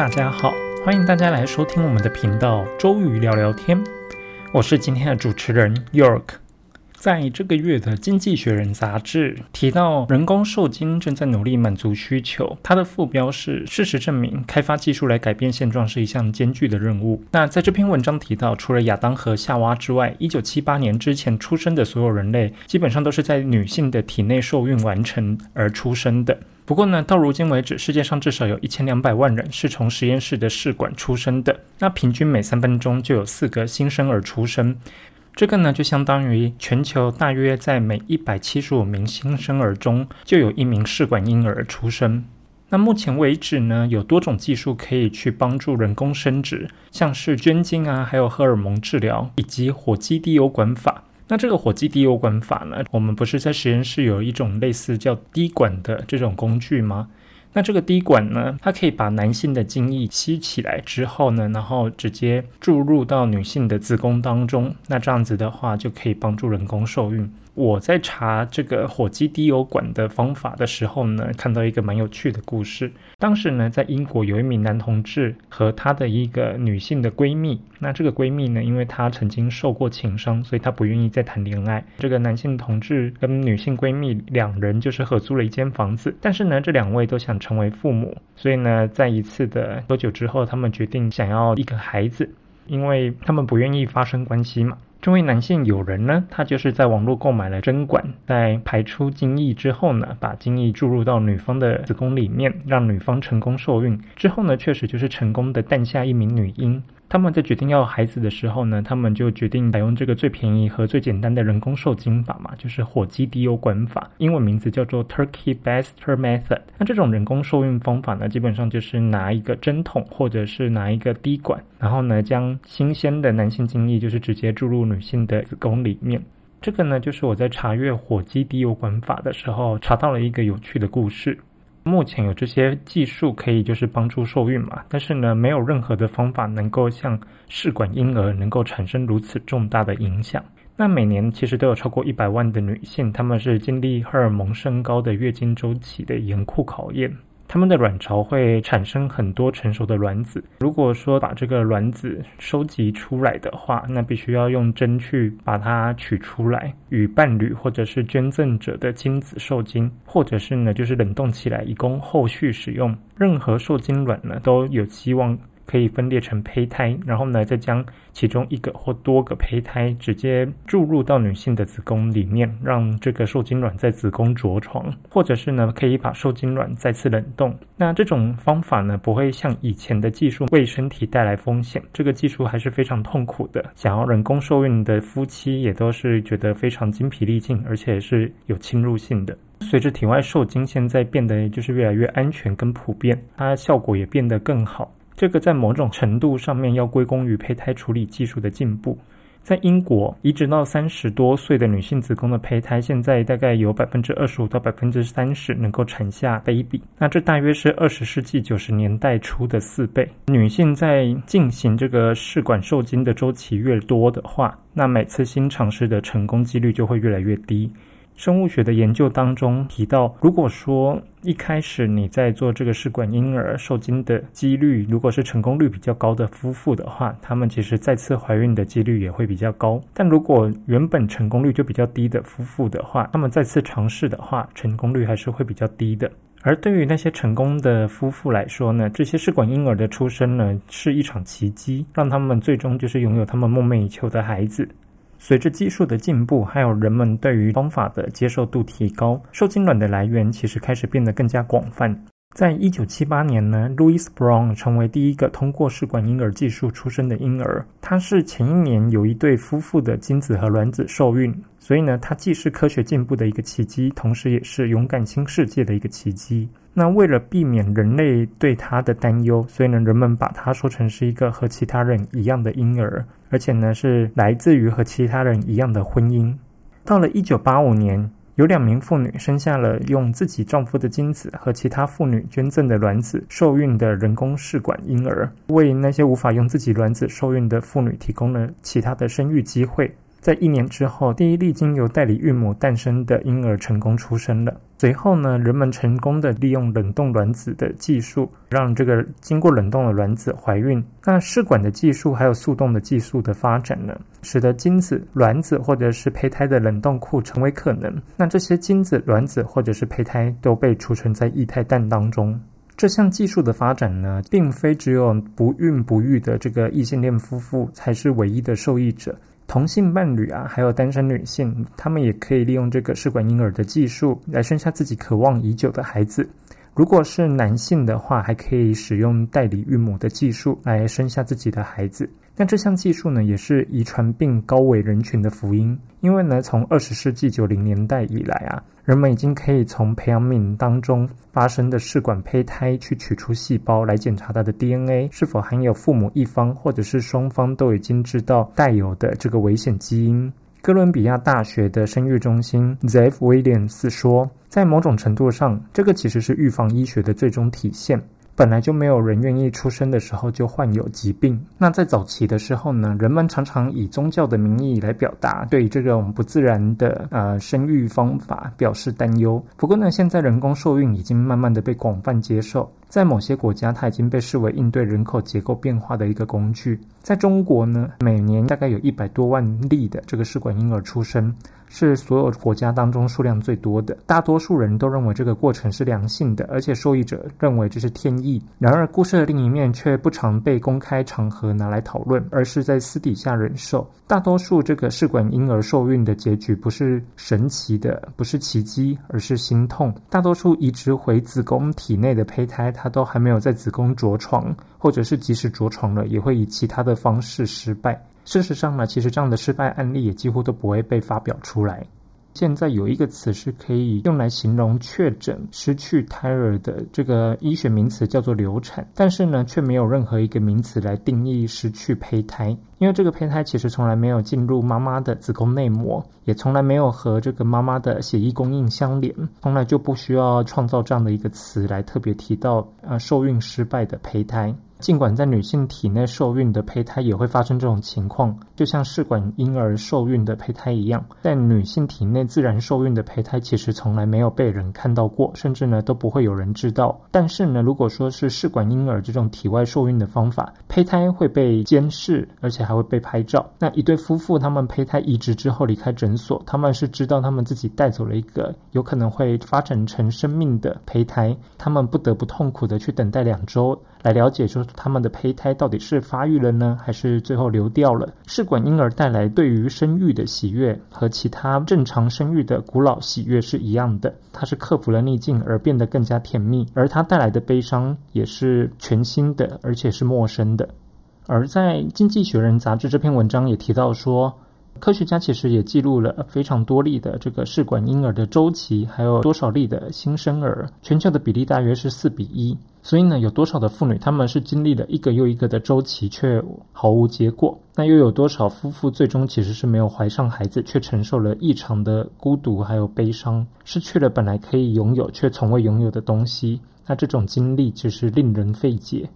大家好，欢迎大家来收听我们的频道周瑜聊聊天，我是今天的主持人 York。在这个月的《经济学人》杂志提到，人工受精正在努力满足需求。它的副标是“事实证明，开发技术来改变现状是一项艰巨的任务”。那在这篇文章提到，除了亚当和夏娃之外，一九七八年之前出生的所有人类，基本上都是在女性的体内受孕完成而出生的。不过呢，到如今为止，世界上至少有一千两百万人是从实验室的试管出生的。那平均每三分钟就有四个新生儿出生。这个呢，就相当于全球大约在每一百七十五名新生儿中就有一名试管婴儿出生。那目前为止呢，有多种技术可以去帮助人工生殖，像是捐精啊，还有荷尔蒙治疗，以及火鸡滴油管法。那这个火机滴油管法呢，我们不是在实验室有一种类似叫滴管的这种工具吗？那这个滴管呢，它可以把男性的精液吸起来之后呢，然后直接注入到女性的子宫当中。那这样子的话，就可以帮助人工受孕。我在查这个火鸡滴油管的方法的时候呢，看到一个蛮有趣的故事。当时呢，在英国有一名男同志和他的一个女性的闺蜜。那这个闺蜜呢，因为她曾经受过情伤，所以她不愿意再谈恋爱。这个男性同志跟女性闺蜜两人就是合租了一间房子。但是呢，这两位都想成为父母，所以呢，在一次的喝酒之后，他们决定想要一个孩子，因为他们不愿意发生关系嘛。这位男性友人呢，他就是在网络购买了针管，在排出精液之后呢，把精液注入到女方的子宫里面，让女方成功受孕。之后呢，确实就是成功的诞下一名女婴。他们在决定要孩子的时候呢，他们就决定采用这个最便宜和最简单的人工受精法嘛，就是火鸡滴油管法，英文名字叫做 Turkey Baster Method。那这种人工受孕方法呢，基本上就是拿一个针筒或者是拿一个滴管，然后呢将新鲜的男性精液就是直接注入女性的子宫里面。这个呢，就是我在查阅火鸡滴油管法的时候查到了一个有趣的故事。目前有这些技术可以就是帮助受孕嘛，但是呢，没有任何的方法能够像试管婴儿能够产生如此重大的影响。那每年其实都有超过一百万的女性，她们是经历荷尔蒙升高的月经周期的严酷考验。它们的卵巢会产生很多成熟的卵子。如果说把这个卵子收集出来的话，那必须要用针去把它取出来，与伴侣或者是捐赠者的精子受精，或者是呢就是冷冻起来以供后续使用。任何受精卵呢都有希望。可以分裂成胚胎，然后呢，再将其中一个或多个胚胎直接注入到女性的子宫里面，让这个受精卵在子宫着床，或者是呢，可以把受精卵再次冷冻。那这种方法呢，不会像以前的技术为身体带来风险，这个技术还是非常痛苦的。想要人工受孕的夫妻也都是觉得非常精疲力尽，而且是有侵入性的。随着体外受精现在变得就是越来越安全跟普遍，它效果也变得更好。这个在某种程度上面要归功于胚胎处理技术的进步。在英国，移植到三十多岁的女性子宫的胚胎，现在大概有百分之二十五到百分之三十能够产下 baby。那这大约是二十世纪九十年代初的四倍。女性在进行这个试管受精的周期越多的话，那每次新尝试的成功几率就会越来越低。生物学的研究当中提到，如果说一开始你在做这个试管婴儿受精的几率，如果是成功率比较高的夫妇的话，他们其实再次怀孕的几率也会比较高。但如果原本成功率就比较低的夫妇的话，他们再次尝试的话，成功率还是会比较低的。而对于那些成功的夫妇来说呢，这些试管婴儿的出生呢，是一场奇迹，让他们最终就是拥有他们梦寐以求的孩子。随着技术的进步，还有人们对于方法的接受度提高，受精卵的来源其实开始变得更加广泛。在一九七八年呢，Louis Brown 成为第一个通过试管婴儿技术出生的婴儿。他是前一年有一对夫妇的精子和卵子受孕，所以呢，他既是科学进步的一个奇迹，同时也是勇敢新世界的一个奇迹。那为了避免人类对他的担忧，所以呢，人们把他说成是一个和其他人一样的婴儿，而且呢，是来自于和其他人一样的婚姻。到了一九八五年。有两名妇女生下了用自己丈夫的精子和其他妇女捐赠的卵子受孕的人工试管婴儿，为那些无法用自己卵子受孕的妇女提供了其他的生育机会。在一年之后，第一例经由代理孕母诞生的婴儿成功出生了。随后呢，人们成功的利用冷冻卵子的技术，让这个经过冷冻的卵子怀孕。那试管的技术还有速冻的技术的发展呢，使得精子、卵子或者是胚胎的冷冻库成为可能。那这些精子、卵子或者是胚胎都被储存在液态氮当中。这项技术的发展呢，并非只有不孕不育的这个异性恋夫妇才是唯一的受益者。同性伴侣啊，还有单身女性，他们也可以利用这个试管婴儿的技术来生下自己渴望已久的孩子。如果是男性的话，还可以使用代理孕母的技术来生下自己的孩子。那这项技术呢，也是遗传病高危人群的福音。因为呢，从二十世纪九零年代以来啊，人们已经可以从培养皿当中发生的试管胚胎去取出细胞来检查它的 DNA 是否含有父母一方或者是双方都已经知道带有的这个危险基因。哥伦比亚大学的生育中心 Zev Williams 说，在某种程度上，这个其实是预防医学的最终体现。本来就没有人愿意出生的时候就患有疾病。那在早期的时候呢，人们常常以宗教的名义来表达对这种不自然的呃生育方法表示担忧。不过呢，现在人工受孕已经慢慢的被广泛接受。在某些国家，它已经被视为应对人口结构变化的一个工具。在中国呢，每年大概有一百多万例的这个试管婴儿出生，是所有国家当中数量最多的。大多数人都认为这个过程是良性的，而且受益者认为这是天意。然而，故事的另一面却不常被公开场合拿来讨论，而是在私底下忍受。大多数这个试管婴儿受孕的结局不是神奇的，不是奇迹，而是心痛。大多数移植回子宫体内的胚胎。它都还没有在子宫着床，或者是即使着床了，也会以其他的方式失败。事实上呢，其实这样的失败案例也几乎都不会被发表出来。现在有一个词是可以用来形容确诊失去胎儿的这个医学名词，叫做流产。但是呢，却没有任何一个名词来定义失去胚胎，因为这个胚胎其实从来没有进入妈妈的子宫内膜，也从来没有和这个妈妈的血液供应相连，从来就不需要创造这样的一个词来特别提到呃受孕失败的胚胎。尽管在女性体内受孕的胚胎也会发生这种情况，就像试管婴儿受孕的胚胎一样，在女性体内自然受孕的胚胎其实从来没有被人看到过，甚至呢都不会有人知道。但是呢，如果说是试管婴儿这种体外受孕的方法，胚胎会被监视，而且还会被拍照。那一对夫妇他们胚胎移植之后离开诊所，他们是知道他们自己带走了一个有可能会发展成生命的胚胎，他们不得不痛苦的去等待两周。来了解，说他们的胚胎到底是发育了呢，还是最后流掉了？试管婴儿带来对于生育的喜悦，和其他正常生育的古老喜悦是一样的。它是克服了逆境而变得更加甜蜜，而它带来的悲伤也是全新的，而且是陌生的。而在《经济学人》杂志这篇文章也提到说。科学家其实也记录了非常多例的这个试管婴儿的周期，还有多少例的新生儿，全球的比例大约是四比一。所以呢，有多少的妇女他们是经历了一个又一个的周期却毫无结果？那又有多少夫妇最终其实是没有怀上孩子，却承受了异常的孤独还有悲伤，失去了本来可以拥有却从未拥有的东西？那这种经历其实令人费解。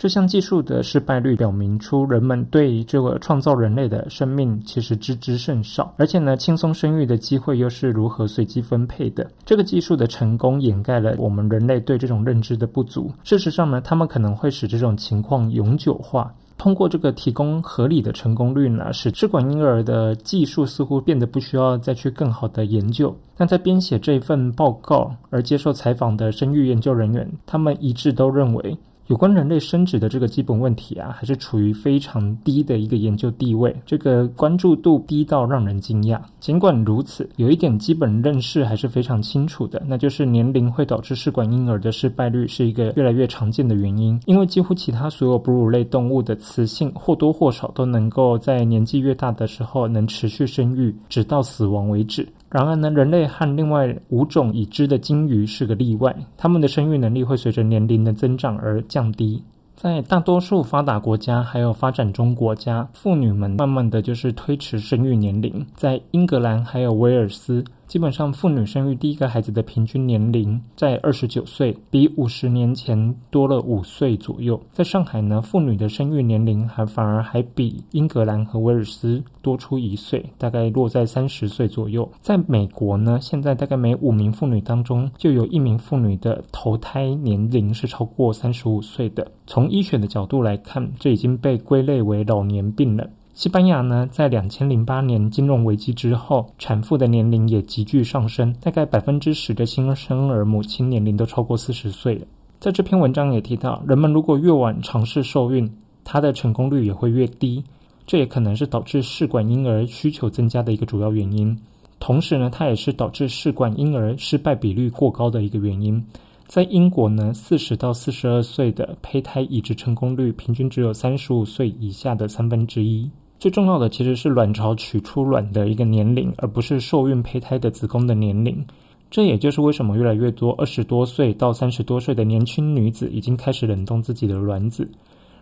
这项技术的失败率表明出人们对这个创造人类的生命其实知之甚少，而且呢，轻松生育的机会又是如何随机分配的？这个技术的成功掩盖了我们人类对这种认知的不足。事实上呢，他们可能会使这种情况永久化。通过这个提供合理的成功率呢，使试管婴儿的技术似乎变得不需要再去更好的研究。但在编写这份报告而接受采访的生育研究人员，他们一致都认为。有关人类生殖的这个基本问题啊，还是处于非常低的一个研究地位，这个关注度低到让人惊讶。尽管如此，有一点基本认识还是非常清楚的，那就是年龄会导致试管婴儿的失败率是一个越来越常见的原因。因为几乎其他所有哺乳类动物的雌性或多或少都能够在年纪越大的时候能持续生育，直到死亡为止。然而呢，人类和另外五种已知的鲸鱼是个例外，它们的生育能力会随着年龄的增长而降低。在大多数发达国家还有发展中国家，妇女们慢慢的就是推迟生育年龄。在英格兰还有威尔斯。基本上，妇女生育第一个孩子的平均年龄在二十九岁，比五十年前多了五岁左右。在上海呢，妇女的生育年龄还反而还比英格兰和威尔斯多出一岁，大概落在三十岁左右。在美国呢，现在大概每五名妇女当中就有一名妇女的头胎年龄是超过三十五岁的。从医学的角度来看，这已经被归类为老年病了。西班牙呢，在两千零八年金融危机之后，产妇的年龄也急剧上升，大概百分之十的新生儿母亲年龄都超过四十岁了。在这篇文章也提到，人们如果越晚尝试受孕，它的成功率也会越低，这也可能是导致试管婴儿需求增加的一个主要原因。同时呢，它也是导致试管婴儿失败比率过高的一个原因。在英国呢，四十到四十二岁的胚胎移植成功率平均只有三十五岁以下的三分之一。最重要的其实是卵巢取出卵的一个年龄，而不是受孕胚胎的子宫的年龄。这也就是为什么越来越多二十多岁到三十多岁的年轻女子已经开始冷冻自己的卵子。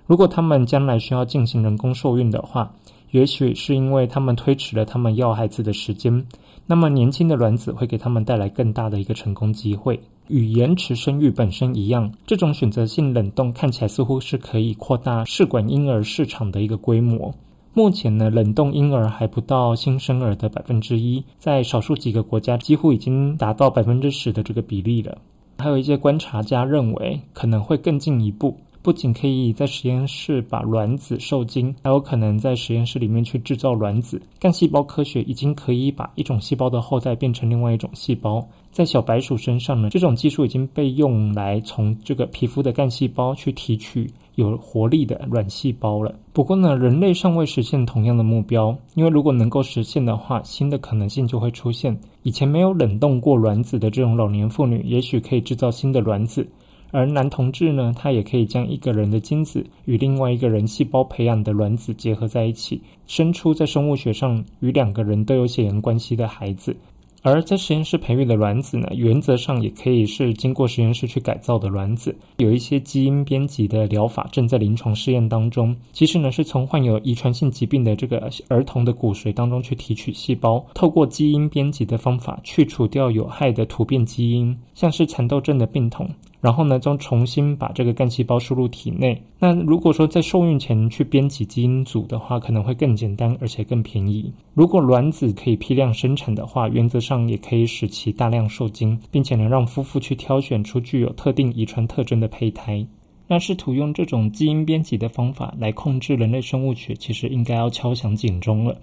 如果她们将来需要进行人工受孕的话，也许是因为她们推迟了她们要孩子的时间。那么年轻的卵子会给他们带来更大的一个成功机会。与延迟生育本身一样，这种选择性冷冻看起来似乎是可以扩大试管婴儿市场的一个规模。目前呢，冷冻婴儿还不到新生儿的百分之一，在少数几个国家几乎已经达到百分之十的这个比例了。还有一些观察家认为，可能会更进一步，不仅可以在实验室把卵子受精，还有可能在实验室里面去制造卵子。干细胞科学已经可以把一种细胞的后代变成另外一种细胞。在小白鼠身上呢，这种技术已经被用来从这个皮肤的干细胞去提取。有活力的卵细胞了。不过呢，人类尚未实现同样的目标，因为如果能够实现的话，新的可能性就会出现。以前没有冷冻过卵子的这种老年妇女，也许可以制造新的卵子；而男同志呢，他也可以将一个人的精子与另外一个人细胞培养的卵子结合在一起，生出在生物学上与两个人都有血缘关系的孩子。而在实验室培育的卵子呢，原则上也可以是经过实验室去改造的卵子。有一些基因编辑的疗法正在临床试验当中。其实呢，是从患有遗传性疾病的这个儿童的骨髓当中去提取细胞，透过基因编辑的方法去除掉有害的突变基因，像是蚕豆症的病童。然后呢，将重新把这个干细胞输入体内。那如果说在受孕前去编辑基因组的话，可能会更简单，而且更便宜。如果卵子可以批量生产的话，原则上也可以使其大量受精，并且能让夫妇去挑选出具有特定遗传特征的胚胎。那试图用这种基因编辑的方法来控制人类生物学，其实应该要敲响警钟了。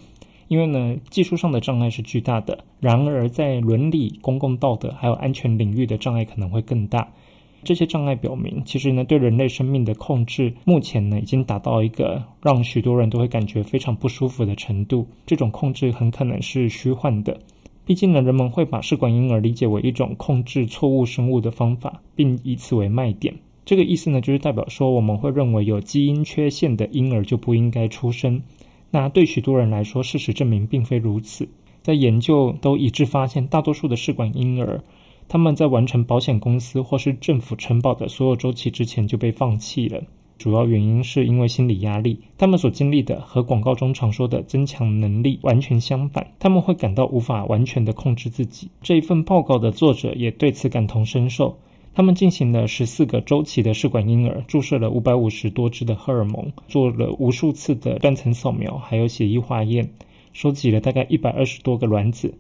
因为呢，技术上的障碍是巨大的，然而在伦理、公共道德还有安全领域的障碍可能会更大。这些障碍表明，其实呢，对人类生命的控制，目前呢，已经达到一个让许多人都会感觉非常不舒服的程度。这种控制很可能是虚幻的，毕竟呢，人们会把试管婴儿理解为一种控制错误生物的方法，并以此为卖点。这个意思呢，就是代表说，我们会认为有基因缺陷的婴儿就不应该出生。那对许多人来说，事实证明并非如此。在研究都一致发现，大多数的试管婴儿。他们在完成保险公司或是政府承保的所有周期之前就被放弃了，主要原因是因为心理压力。他们所经历的和广告中常说的增强能力完全相反，他们会感到无法完全的控制自己。这一份报告的作者也对此感同身受。他们进行了十四个周期的试管婴儿，注射了五百五十多支的荷尔蒙，做了无数次的断层扫描，还有血液化验，收集了大概一百二十多个卵子。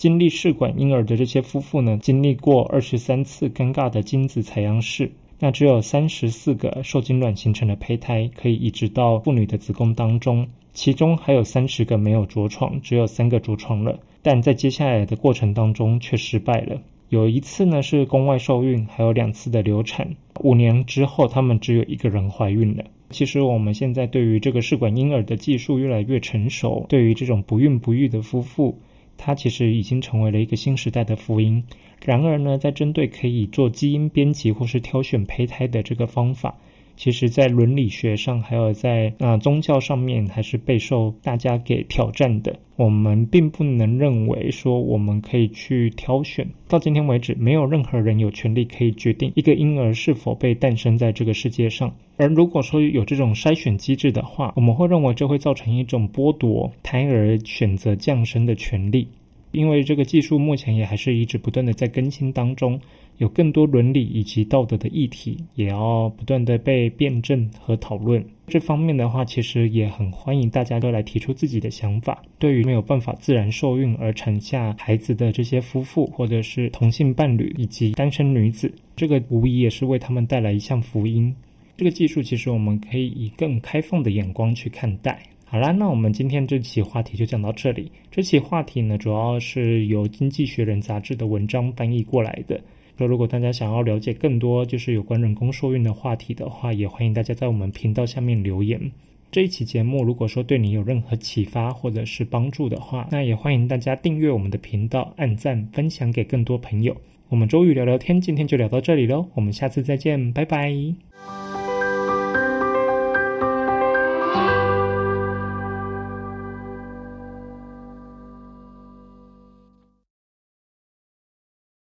经历试管婴儿的这些夫妇呢，经历过二十三次尴尬的精子采样室，那只有三十四个受精卵形成的胚胎可以移植到妇女的子宫当中，其中还有三十个没有着床，只有三个着床了，但在接下来的过程当中却失败了。有一次呢是宫外受孕，还有两次的流产。五年之后，他们只有一个人怀孕了。其实我们现在对于这个试管婴儿的技术越来越成熟，对于这种不孕不育的夫妇。它其实已经成为了一个新时代的福音。然而呢，在针对可以做基因编辑或是挑选胚胎的这个方法。其实，在伦理学上，还有在啊宗教上面，还是备受大家给挑战的。我们并不能认为说我们可以去挑选。到今天为止，没有任何人有权利可以决定一个婴儿是否被诞生在这个世界上。而如果说有这种筛选机制的话，我们会认为这会造成一种剥夺胎儿选择降生的权利。因为这个技术目前也还是一直不断的在更新当中，有更多伦理以及道德的议题也要不断的被辩证和讨论。这方面的话，其实也很欢迎大家都来提出自己的想法。对于没有办法自然受孕而产下孩子的这些夫妇，或者是同性伴侣以及单身女子，这个无疑也是为他们带来一项福音。这个技术其实我们可以以更开放的眼光去看待。好啦，那我们今天这期话题就讲到这里。这期话题呢，主要是由《经济学人》杂志的文章翻译过来的。那如果大家想要了解更多就是有关人工受孕的话题的话，也欢迎大家在我们频道下面留言。这一期节目如果说对你有任何启发或者是帮助的话，那也欢迎大家订阅我们的频道、按赞、分享给更多朋友。我们周瑜聊聊天，今天就聊到这里喽，我们下次再见，拜拜。